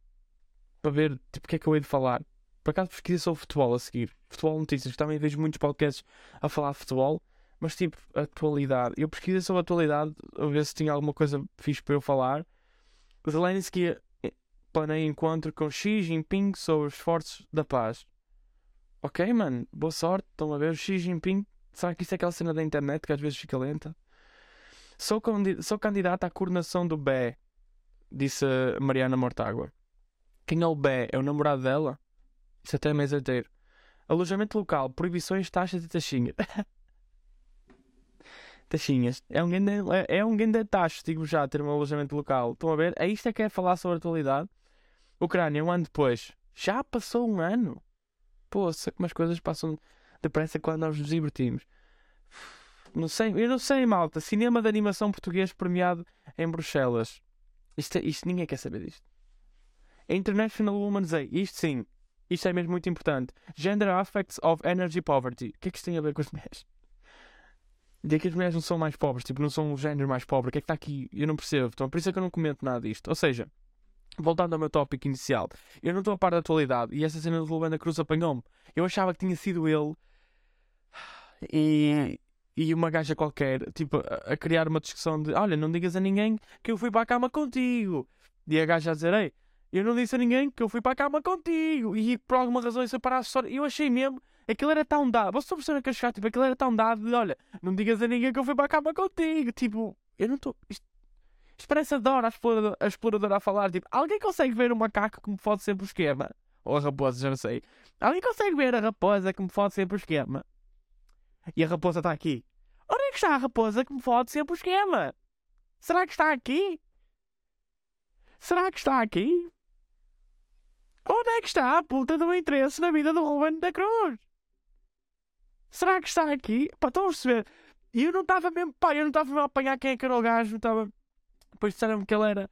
para ver tipo, o que é que eu hei de falar. Por acaso pesquisei sobre futebol a seguir. Futebol notícias. Também vejo muitos podcasts a falar de futebol. Mas tipo, atualidade. Eu pesquisei sobre atualidade a ver se tinha alguma coisa fixe para eu falar. Zelensky eh, planeia encontro com Xi Jinping sobre os esforços da paz. Ok, mano, boa sorte. Estão a ver? Xi Jinping. Sabe que isso é aquela cena da internet que às vezes fica lenta? Sou, sou candidata à coordenação do BE, disse Mariana Mortágua. Quem é o BE? É o namorado dela? Isso até é mês inteiro. Alojamento local, proibições, taxas e taxinhas. taxinhas. É um grande, é, é um grande taxa, digo já, ter um alojamento local. Estão a ver? É isto que é falar sobre a atualidade. Ucrânia, um ano depois. Já passou um ano. Poxa, como as coisas passam depressa quando nós nos divertimos. Não sei, eu não sei, malta. Cinema de animação português premiado em Bruxelas. Isto, é, isto ninguém quer saber disto. International Women's Day. Isto sim. Isto é mesmo muito importante. Gender Aspects of Energy Poverty. O que é que isto tem a ver com as mulheres? De que as mulheres não são mais pobres, tipo, não são o género mais pobre. O que é que está aqui? Eu não percebo. Então, por isso é que eu não comento nada disto. Ou seja, voltando ao meu tópico inicial, eu não estou a par da atualidade e essa cena do Lubanda Cruz apanhou-me. Eu achava que tinha sido ele e, e uma gaja qualquer, tipo, a, a, criar uma discussão de: Olha, não digas a ninguém que eu fui para a cama contigo. E a gaja a dizer: Ei, eu não disse a ninguém que eu fui para a cama contigo. E por alguma razão isso para a história. Eu achei mesmo. Aquilo era tão dado. Vocês estão percebendo que eu chegar, tipo, aquilo era tão dado de, olha, não digas a ninguém que eu fui para a cama contigo. Tipo, eu não estou. Isto parece a Dora, a exploradora, a exploradora a falar. Tipo, alguém consegue ver o macaco que me fode sempre o esquema? Ou a raposa, já não sei. Alguém consegue ver a raposa que me fode sempre o esquema? E a raposa está aqui. Onde é que está a raposa que me fode sempre o esquema? Será que está aqui? Será que está aqui? Onde é que está a puta do interesse na vida do Ruben da Cruz? Será que está aqui? Pá, estão a perceber? E eu não estava mesmo, pá, eu não estava mesmo a apanhar quem é que era o gajo, estava. Depois disseram-me que ele era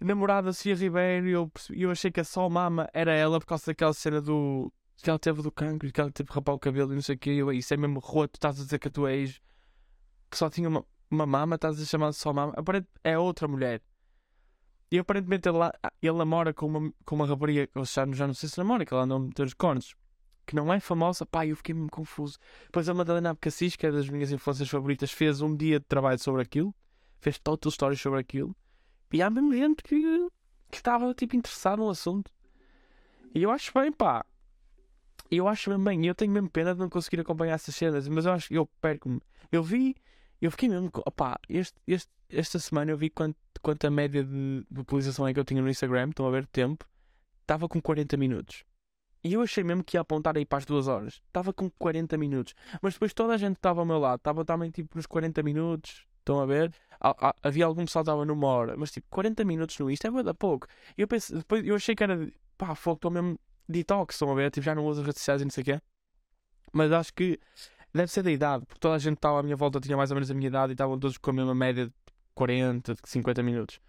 namorado da Cia Ribeiro e eu, eu achei que a só mama era ela por causa daquela cena do. que ela teve do cancro e que ela teve que rapar o cabelo e não sei o que. Eu, isso é mesmo roto, estás a dizer que a tua ex que só tinha uma, uma mama, estás a chamar de só mama. Aparente é outra mulher. E aparentemente ele, ele namora com uma, com uma rapariga, ou já, já não sei se namora, que ela anda a meter os cornos, que não é famosa. Pá, eu fiquei mesmo confuso. Depois a Madalena Abcacis, que é das minhas influências favoritas, fez um dia de trabalho sobre aquilo, fez total stories sobre aquilo, e há mesmo gente que, que estava tipo interessado no assunto. E eu acho bem, pá. Eu acho mesmo bem, eu tenho mesmo pena de não conseguir acompanhar essas cenas, mas eu acho que eu perco-me. Eu vi, eu fiquei mesmo, opá, este, este, esta semana eu vi quanto quanto a média de, utilização é que eu tinha no Instagram, estão a ver tempo, estava com 40 minutos. E eu achei mesmo que ia apontar aí para as duas horas. Estava com 40 minutos. Mas depois toda a gente estava ao meu lado. Estava também tipo nos 40 minutos. Estão a ver? havia algum pessoal que estava numa hora. Mas tipo, 40 minutos no Insta é muito pouco. E eu pensei, depois eu achei que era pá, fogo, estou mesmo detox. Estão a ver? Tipo, já não uso as redes sociais e não sei o quê. Mas acho que deve ser da idade. Porque toda a gente estava à minha volta, tinha mais ou menos a minha idade e estavam todos com a mesma média 40, 50 minutos.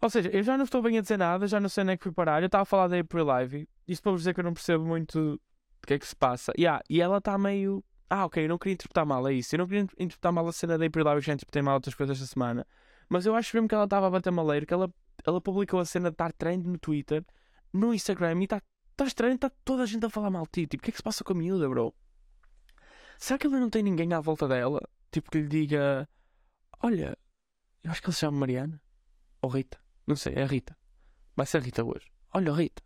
Ou seja, eu já não estou bem a dizer nada, já não sei nem que fui parar. Eu estava a falar da April Live. Isto para vos dizer que eu não percebo muito o que é que se passa. Yeah, e ela está meio. Ah, ok, eu não queria interpretar mal, é isso. Eu não queria interpretar mal a cena da April Live, já interpretei mal outras coisas esta semana. Mas eu acho mesmo que ela estava a bater maleiro, que ela, ela publicou a cena de estar trend no Twitter, no Instagram, e está tá estranho, está toda a gente a falar mal de ti. Tipo, o que é que se passa com a miúda, bro? Será que ela não tem ninguém à volta dela? Tipo que lhe diga: Olha, eu acho que ele se chama Mariana. Ou Rita. Não sei, é Rita. Vai ser Rita hoje. Olha, Rita.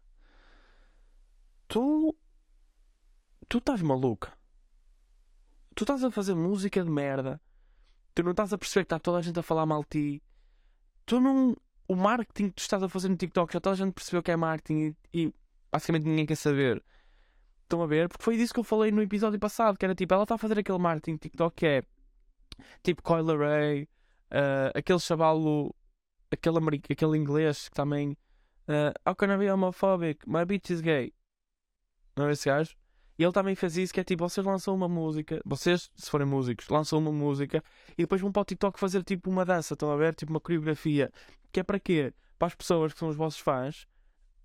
Tu. Tu estás maluca. Tu estás a fazer música de merda. Tu não estás a perceber que está toda a gente a falar mal de ti. Tu não. O marketing que tu estás a fazer no TikTok já toda a gente percebeu que é marketing e, e basicamente ninguém quer saber. Estão a ver? Porque foi disso que eu falei no episódio passado, que era tipo, ela está a fazer aquele marketing TikTok que é tipo Coil Ray, uh, aquele chavalo, aquele, aquele inglês que também. Uh, How can I be homophobic? My bitch is gay. Não é esse gajo? E ele também fez isso, que é tipo, vocês lançam uma música, vocês, se forem músicos, lançam uma música e depois vão para o TikTok fazer tipo uma dança, estão a ver? Tipo uma coreografia. Que é para quê? Para as pessoas que são os vossos fãs,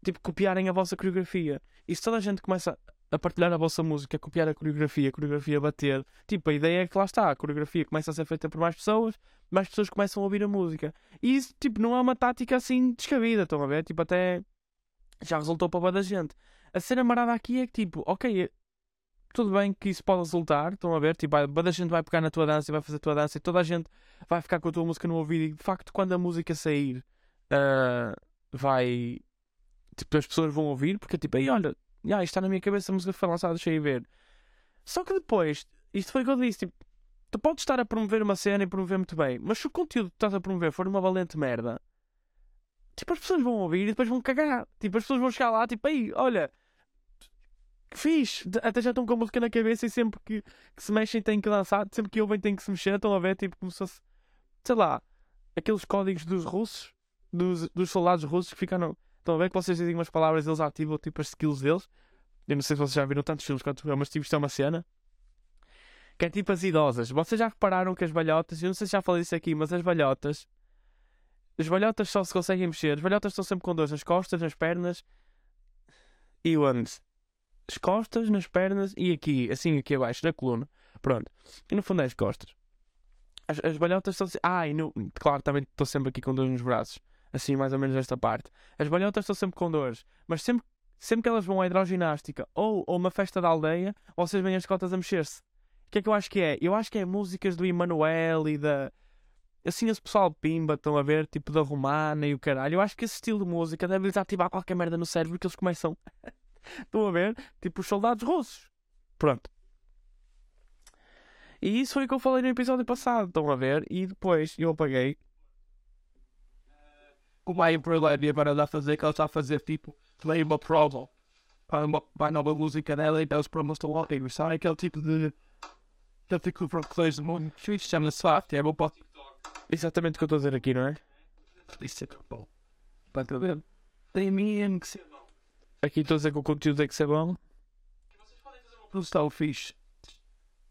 tipo, copiarem a vossa coreografia. E se toda a gente começa a partilhar a vossa música, a copiar a coreografia, a coreografia bater, tipo, a ideia é que lá está, a coreografia começa a ser feita por mais pessoas, mais pessoas começam a ouvir a música. E isso, tipo, não é uma tática assim descabida, estão a ver? Tipo, até já resultou para a gente. A cena marada aqui é que, tipo, ok, tudo bem que isso pode resultar, estão a ver? Tipo, a gente vai pegar na tua dança e vai fazer a tua dança e toda a gente vai ficar com a tua música no ouvido e de facto, quando a música sair, uh, vai. Tipo, as pessoas vão ouvir, porque tipo, aí olha, yeah, isto está na minha cabeça, a música foi lançada, deixa eu ver. Só que depois, isto foi o que eu disse, tipo, tu podes estar a promover uma cena e promover muito bem, mas se o conteúdo que estás a promover for uma valente merda, tipo, as pessoas vão ouvir e depois vão cagar. Tipo, as pessoas vão chegar lá, tipo, aí, olha, fixe, até já estão com a música na cabeça e sempre que, que se mexem têm que dançar, sempre que ouvem têm que se mexer, estão a ver, tipo, como se fosse, sei lá, aqueles códigos dos russos, dos, dos soldados russos que ficaram Estão a ver que vocês dizem umas palavras, eles ativam tipo as skills deles. Eu não sei se vocês já viram tantos filmes quanto eu, mas tipo, isto é uma cena. Que é tipo as idosas. Vocês já repararam que as balhotas, eu não sei se já falei isso aqui, mas as balhotas. As balhotas só se conseguem mexer. As balhotas estão sempre com dores nas costas, nas pernas e onde? As costas, nas pernas e aqui, assim aqui abaixo, na coluna. Pronto. E no fundo é as costas. As, as balhotas estão. Ah, e no... claro, também estou sempre aqui com dores nos braços assim mais ou menos esta parte. As balhotas estão sempre com dores, mas sempre, sempre que elas vão à hidroginástica ou a uma festa da aldeia, vocês veem as cotas a mexer-se. O que é que eu acho que é? Eu acho que é músicas do Emanuel e da. Assim, esse pessoal pimba, estão a ver, tipo da Romana e o caralho. Eu acho que esse estilo de música deve-lhes ativar qualquer merda no cérebro que eles começam. Estão a ver? Tipo os soldados russos. Pronto. E isso foi o que eu falei no episódio passado, estão a ver? E depois eu apaguei como a Embraer agora anda a fazer, que ela está a fazer tipo, play uma prova para uma, para nova música dela e então os promos estão ótimos, sabe? Aquele tipo de. Aquele tipo de francês muito fixe, chama-se Fact, é bom para Exatamente o que eu estou a dizer aqui, não é? Isso é bom. Para ver. Tem mesmo que ser. Aqui estou a dizer que o conteúdo tem que ser bom. Vocês podem fazer uma produção fixe.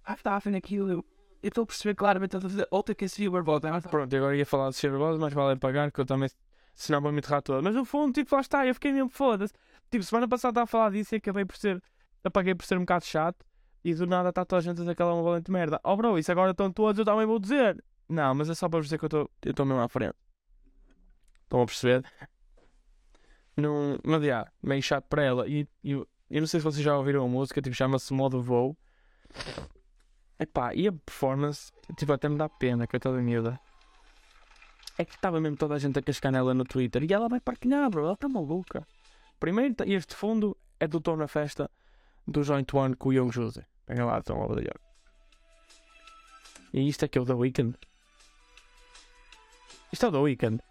Ah, está a ver aquilo. Eu estou a perceber claramente a fazer outra que esse viewer volta. Pronto, agora ia falar de Silver mas vale pagar, que eu também senão vou me enterrar toda. Mas no fundo, tipo, lá está, eu fiquei mesmo foda-se. Tipo, semana passada estava a falar disso e acabei por ser, apaguei por ser um bocado chato e do nada está toda a gente a dizer que ela é uma valente merda. Oh bro, isso agora estão todos, eu também vou dizer. Não, mas é só para vos dizer que eu estou mesmo à frente. Estão a perceber? Num, mas já, meio chato para ela. E eu, eu não sei se vocês já ouviram a música, tipo, chama-se Modo Voo. Epá, e a performance, tipo, até me dá pena, que de miúda. É que estava mesmo toda a gente a cascar nela no Twitter e ela vai partilhar, bro. Ela está maluca. Primeiro, este fundo é do Tom na Festa do Joint One com o Young Jose. Pega lá, Tom Over the E isto é que é o The Weeknd. Isto é o The Weeknd.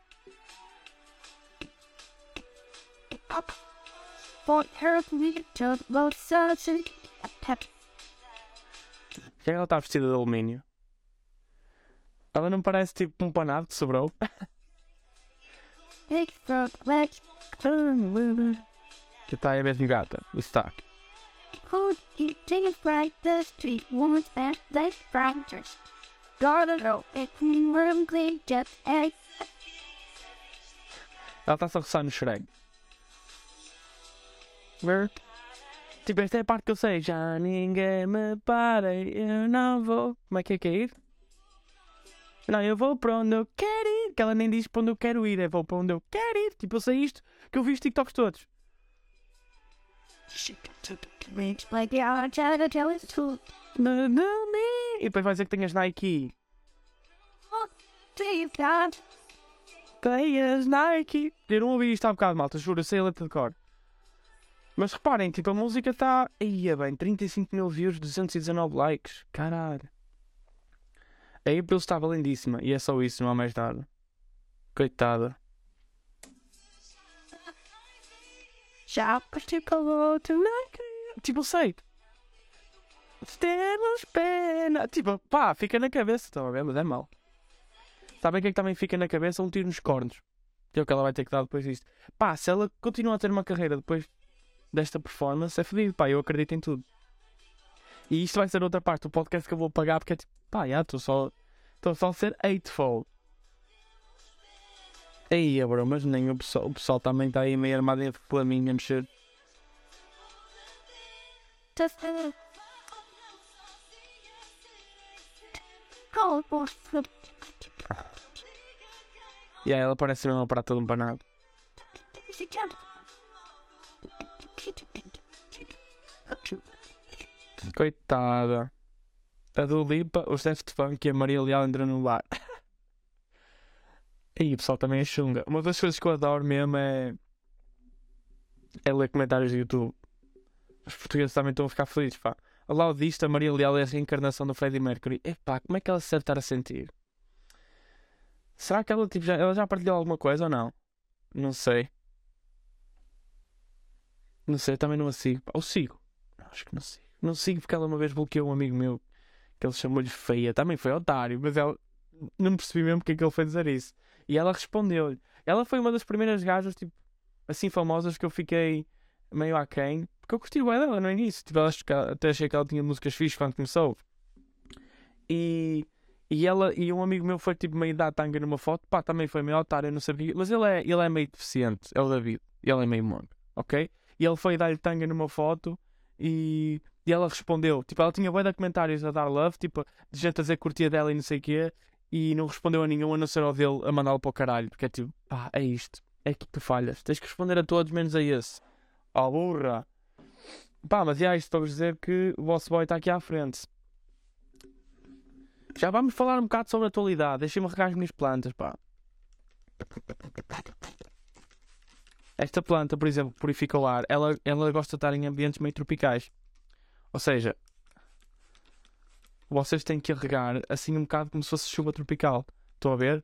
Já ela está vestida de alumínio. Ela não parece tipo um panado que sobrou. que está aí a ver gata. O destaque. Ela está-se a roçar no Shrek. Ver? Tipo, esta é a parte que eu sei. Já ninguém me para, eu não vou. Como é que é que é ir? Não, eu vou para onde eu quero ir. Que ela nem diz para onde eu quero ir, é vou para onde eu quero ir. Tipo, eu sei isto que eu vi os TikToks todos. E depois vai dizer que tenhas Nike. Tenhas Nike. Eu não ouvi isto há bocado, malta, juro, sei a letra de cor. Mas reparem, tipo, a música está. Ia bem, 35 mil views, 219 likes. Caralho. A April estava lindíssima. E é só isso, não há mais nada. Coitada. Já Nike. Tipo, sei. Temos pena. Tipo, pá, fica na cabeça, estão a ver? Mas é mau. Sabem o que é que também fica na cabeça? Um tiro nos cornos. Que é o que ela vai ter que dar depois disto. Pá, se ela continua a ter uma carreira depois desta performance, é fodido, pá, eu acredito em tudo. E isto vai ser outra parte do podcast que eu vou pagar, porque é tipo, pá, estou só. Estou só a ser eightfold. Aí, bro, mas nem o pessoal, o pessoal também está aí meio armado em flamingo a mexer. Boss. E aí ela parece mesmo uma prata de um panado. Coitada. A do Lipa, o Daft Punk e a Maria Leal entram no bar. Aí o pessoal também é chunga. Uma das coisas que eu adoro mesmo é. é ler comentários do YouTube. Os portugueses também estão a ficar felizes, pá. Ao lado disto, a Maria Leal é a reencarnação do Freddie Mercury. Epá, como é que ela se deve estar a sentir? Será que ela, tipo, já, ela já partilhou alguma coisa ou não? Não sei. Não sei, também não a sigo. Ou sigo? Acho que não sigo. Não sigo porque ela uma vez bloqueou um amigo meu que ele chamou-lhe feia. Também foi otário, mas ela não percebi mesmo porque é que ele foi dizer isso. E ela respondeu-lhe. Ela foi uma das primeiras gajas, tipo, assim famosas que eu fiquei meio aquém. Porque eu curti bem dela no início. Tipo, ela, até achei que ela tinha músicas fixas quando começou. E, e ela e um amigo meu foi tipo meio dar tanga numa foto. Pá, também foi meio otário, eu não sabia. Mas ele é, ele é meio deficiente, é o David. Ele é meio mongo, ok? E ele foi dar-lhe tanga numa foto e, e ela respondeu. Tipo, ela tinha bué de comentários a dar love, tipo, de gente a dizer que curtia dela e não sei o quê. E não respondeu a nenhum, a não ser ao dele, a mandá-lo para o caralho. Porque é tipo, pá, é isto. É aqui que tu falhas. Tens que responder a todos, menos a esse. Oh, burra. Pá, mas já isto para vos dizer que o vosso boy está aqui à frente. Já vamos falar um bocado sobre a atualidade. Deixem-me regar as minhas plantas, pá. Esta planta, por exemplo, purifica o ar. Ela, ela gosta de estar em ambientes meio tropicais. Ou seja, vocês têm que regar assim um bocado como se fosse chuva tropical. Estão a ver?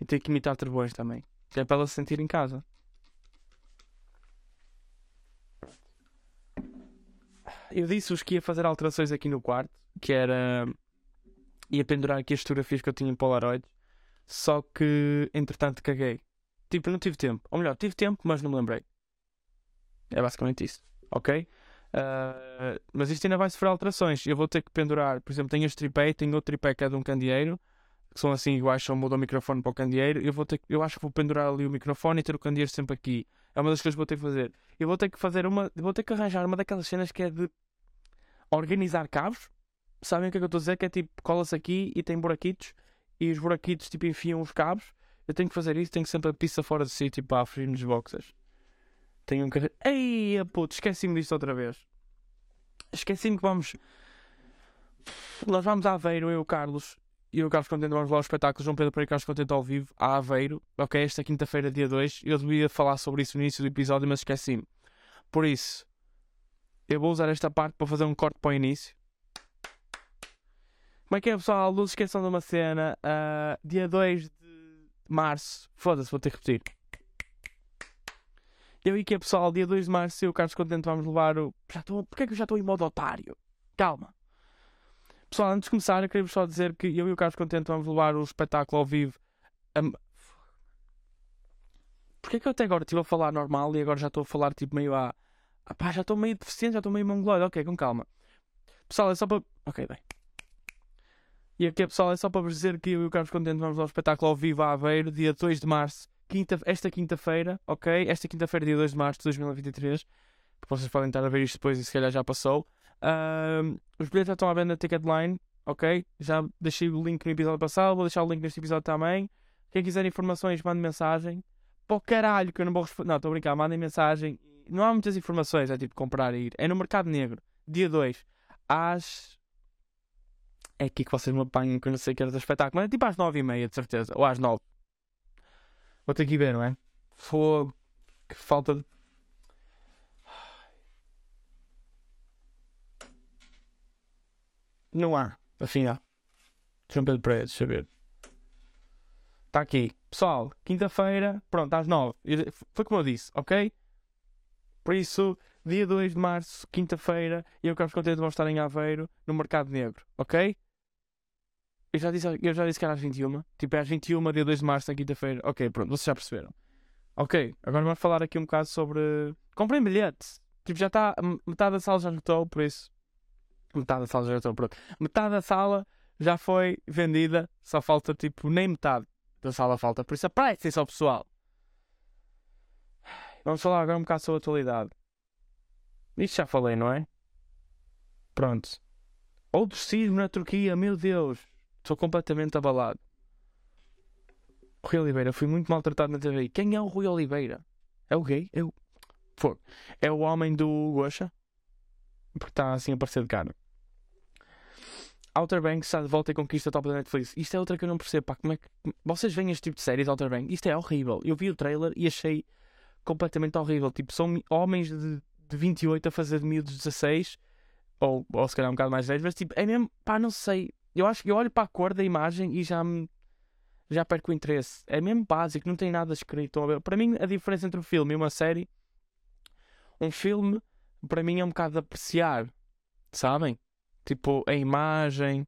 E tem que imitar trovões também. Que é para ela se sentir em casa. Eu disse-vos que ia fazer alterações aqui no quarto, que era. ia pendurar aqui as fotografias que eu tinha em Polaroid, só que entretanto caguei. Tipo, não tive tempo. Ou melhor, tive tempo, mas não me lembrei. É basicamente isso, ok? Ah, mas isto ainda vai sofrer alterações. Eu vou ter que pendurar, por exemplo, tenho este tripé, tenho outro tripé que é de um candeeiro, que são assim iguais, só muda o microfone para o candeeiro. Eu, vou ter, que- eu acho que vou pendurar ali o microfone e ter o candeeiro sempre aqui. É uma das coisas que vou ter que fazer. Eu vou ter que fazer uma. Vou ter que arranjar uma daquelas cenas que é de organizar cabos. Sabem o que é que eu estou a dizer? Que é tipo, cola-se aqui e tem buraquitos e os buraquitos tipo enfiam os cabos. Eu tenho que fazer isso, tenho sempre a pista fora de sítio para ferir nos boxers. Tenho um carro. Ei, puto, esqueci-me disto outra vez. Esqueci-me que vamos. Nós vamos a Aveiro, eu e o Carlos. E o Carlos Contente vamos lá ao espetáculo João Pedro Pereira e Carlos Contente ao vivo, a Aveiro. Ok, esta quinta-feira, dia 2. Eu devia falar sobre isso no início do episódio, mas esqueci-me. Por isso, eu vou usar esta parte para fazer um corte para o início. Como é que é, pessoal? Não se esqueçam de uma cena. ah, dia 2 de março. Foda-se, vou ter que repetir. Eu e que é, pessoal? Dia 2 de março, eu e o Carlos Contente vamos levar o. Já estou... Porquê é que eu já estou em modo otário? Calma. Pessoal, antes de começar, eu queria só dizer que eu e o Carlos Contente vamos levar o espetáculo ao vivo. a- Porquê é que eu até agora estive a falar normal e agora já estou a falar tipo meio a. Ah, pá, já estou meio deficiente, já estou meio mongoloide. Ok, com calma. Pessoal, é só para. Ok, bem. E aqui, pessoal, é só para vos dizer que eu e o Carlos Contente vamos ao espetáculo ao vivo a Aveiro, dia 2 de março, quinta, esta quinta-feira, ok? Esta quinta-feira, dia 2 de março de 2023. Porque vocês podem estar a ver isto depois e se calhar já passou. Os bilhetes já estão à venda na Ticketline, ok? Já deixei o link no episódio passado, vou deixar o link neste episódio também. Quem quiser informações, mande mensagem. O caralho, que eu não vou responder. Não, estou a brincar, mandem mensagem não há muitas informações, é tipo comprar e ir. É no Mercado Negro, dia 2, às. É aqui que vocês me apanham que eu não sei que era do espetáculo, mas é tipo às 9 e meia, de certeza, ou às 9. Vou ter que ir ver, não é? Fogo, que falta de. Não há, afinal. João Pedro Pereira, deixa eu ver. Está aqui. Pessoal, quinta-feira, pronto, às 9. Eu- Foi como eu disse, ok? Por isso, dia 2 de março, quinta-feira, eu vos contente vão estar em Aveiro, no Mercado Negro, ok? Eu já disse, eu já disse que era às 21. Tipo, é às 21, dia 2 de março, na quinta-feira. Ok, pronto, vocês já perceberam. Ok, agora vamos falar aqui um bocado sobre. Comprem bilhete. Tipo, já está. Metade da sala já esgotou, por isso. Metade da sala já esgotou, pronto. Metade da sala já foi vendida, só falta tipo nem metade da sala falta, por isso apressem-se ao pessoal. Vamos falar agora um bocado sobre a atualidade. Isto já falei, não é? Pronto. Outro sismo na Turquia, meu Deus. Estou completamente abalado. Rui Oliveira, fui muito maltratado na TV. Quem é o Rui Oliveira? É o gay? É o... É o homem do Gosha? Porque está assim a parecer de cara. Outer Banks está de volta e conquista top da Netflix. Isto é outra que eu não percebo, pá. Como é que... Vocês veem este tipo de séries, Outer Banks? Isto é horrível. Eu vi o trailer e achei completamente horrível. Tipo, são homens de, de 28 a fazer de miúdos de 16. Ou, ou se calhar um bocado mais velhos. Mas tipo, é mesmo, pá, não sei. Eu acho que eu olho para a cor da imagem e já me... Já perco o interesse. É mesmo básico, não tem nada escrito. Para mim, a diferença entre um filme e uma série... Um filme, para mim, é um bocado de apreciar. Sabem? Tipo, a imagem.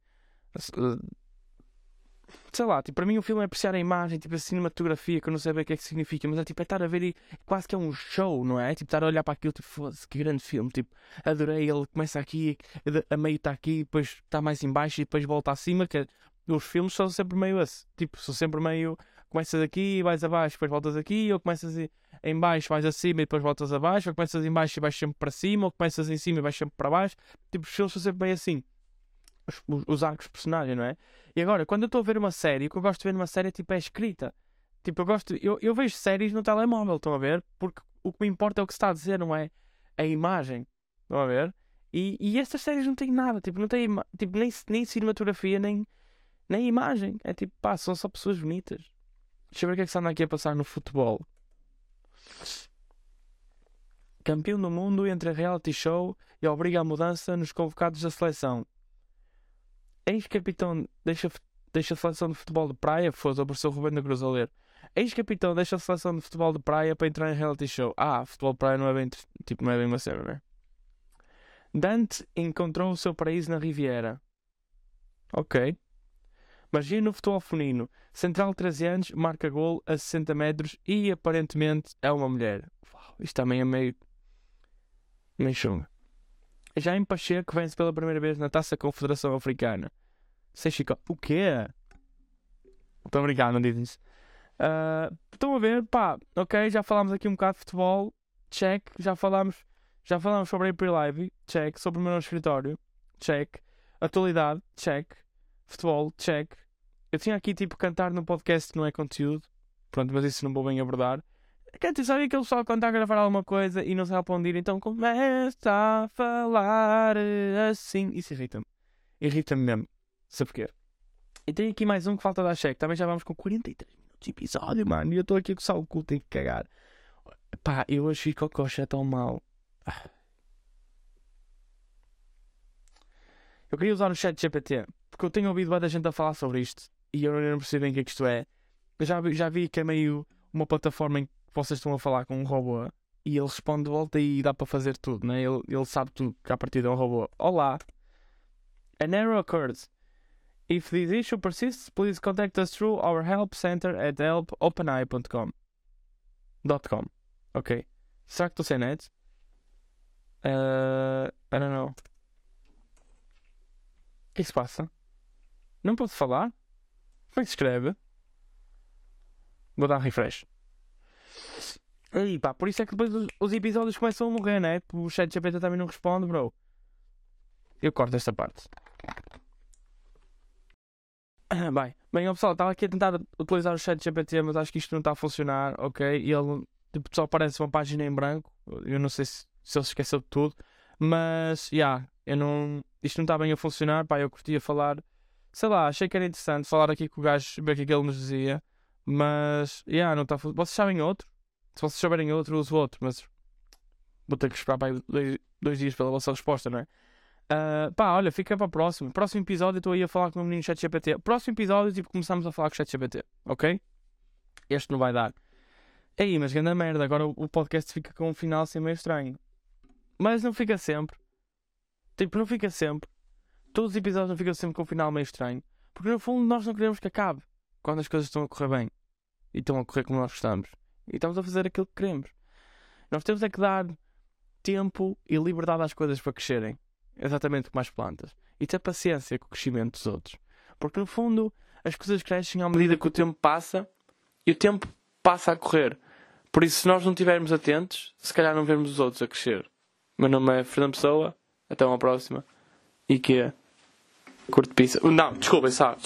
Sei lá, tipo, para mim o filme é apreciar a imagem, tipo, a cinematografia, que eu não sei bem o que é que significa, mas é tipo, é estar a ver e quase que é um show, não é? Tipo, estar a olhar para aquilo, tipo, foda-se, que grande filme, tipo, adorei, ele começa aqui, a meio está aqui, depois está mais em baixo e depois volta acima, que é- os filmes são sempre meio assim, tipo, são sempre meio, começas aqui, vais abaixo, depois voltas aqui, ou começas em baixo, vais acima e depois voltas abaixo, ou começas em baixo e vais sempre para cima, ou começas em cima e vais sempre para baixo, tipo, os filmes são sempre meio assim os, os- os arcos de personagem, não é? E agora, quando eu estou a ver uma série, o que eu gosto de ver numa série tipo, é escrita. Tipo, eu gosto. Eu, eu vejo séries no telemóvel, estão a ver? Porque o que me importa é o que se está a dizer, não é? A imagem. Estão a ver? E, e estas séries não têm nada, tipo, não têm tipo, nem, nem cinematografia, nem, nem imagem. É tipo, pá, são só pessoas bonitas. Deixa eu ver o que é que se anda aqui a passar no futebol. Campeão do mundo entre a reality show e obriga a mudança nos convocados da seleção. Ex-capitão deixa, deixa a seleção de futebol de praia. Apareceu o Rubén da Cruz a ler. Ex-capitão deixa a seleção de futebol de praia para entrar em reality show. Ah, futebol de praia não é bem, tipo, não é bem uma cena, né? Dante encontrou o seu paraíso na Riviera. Ok. Magia no futebol feminino. Central 13 anos, marca gol a 60 metros e aparentemente é uma mulher. Uau, isto também é meio. meio chunga. Em Pacheco vence pela primeira vez na Taça Confederação Africana. Sem Chico. O quê? Estou brincar, não diz isso. Ah, estão a ver, pá, ok, já falámos aqui um bocado de futebol, check, já falámos, já falámos sobre a April Live, check, sobre o meu escritório, check, atualidade, check, futebol, check. Eu tinha aqui tipo cantar no podcast que não é conteúdo, pronto, mas isso não vou bem abordar. Canto, sabe aquele pessoal quando está a gravar alguma coisa e não sabe para onde ir, então começa a falar eh, assim. Isso irrita-me. Irrita-me mesmo. Sabe porquê? E tem aqui mais um que falta dar cheque. Também já vamos com 43 minutos de episódio, mano. E eu estou aqui com o sal cu, tenho que cagar. Pá, eu achei que o coxa tão mau. Ah. Eu queria usar o chat GPT, porque eu tenho ouvido muita gente a falar sobre isto e eu não percebo bem o que é que isto é. Eu já já vi que é meio uma plataforma em que vocês estão a falar com um robô e ele responde de volta e dá para fazer tudo, né? ele, ele sabe tudo, que a partir de um robô. Olá! An error occurred. If this issue persists, please contact us through our help center at helpopeneye.com. .com. Ok. Será que estou sem net? Uh, I don't know. O que é que se passa? Não posso falar? Como é que se escreve? Vou dar um refresh. Pá, por isso é que depois os, os episódios começam a morrer, né? O chat GPT também não responde, bro. Eu corto esta parte. Bem, bem, pessoal, estava aqui a tentar utilizar o chat GPT, mas acho que isto não está a funcionar, ok? E ele Tipo, só aparece uma página em branco. Eu não sei se, se ele se esqueceu de tudo. Mas, já, yeah, eu não. Isto não está bem a funcionar. Pá, eu curtia falar. Sei lá, achei que era interessante falar aqui com o gajo, ver o que é ele nos dizia. Mas, já, yeah, não está a funcionar. Vocês sabem outro? Se vocês souberem outro, uso outro. Mas vou ter que esperar para dois, dois dias pela vossa resposta, não é? Uh, pá, olha, fica para o próximo. Próximo episódio estou aí a falar com o menino ChatGPT. Próximo episódio, tipo, começamos a falar com o ChatGPT, ok? Este não vai dar. Aí, mas grande merda, agora o podcast fica com um final assim meio estranho. Mas não fica sempre. Tipo, não fica sempre. Todos os episódios não ficam sempre com um final meio estranho. Porque no fundo nós não queremos que acabe. Quando as coisas estão a correr bem. E estão a correr como nós gostamos. E estamos a fazer aquilo que queremos. Nós temos é que dar tempo e liberdade às coisas para crescerem exatamente como as plantas. E ter paciência com o crescimento dos outros. Porque no fundo as coisas crescem à medida que o tempo passa e o tempo passa a correr. Por isso, se nós não estivermos atentos, se calhar não vemos os outros a crescer. Meu nome é Fernando Pessoa. Até uma próxima. E que é? Curto pizza. Não, desculpa, tchau.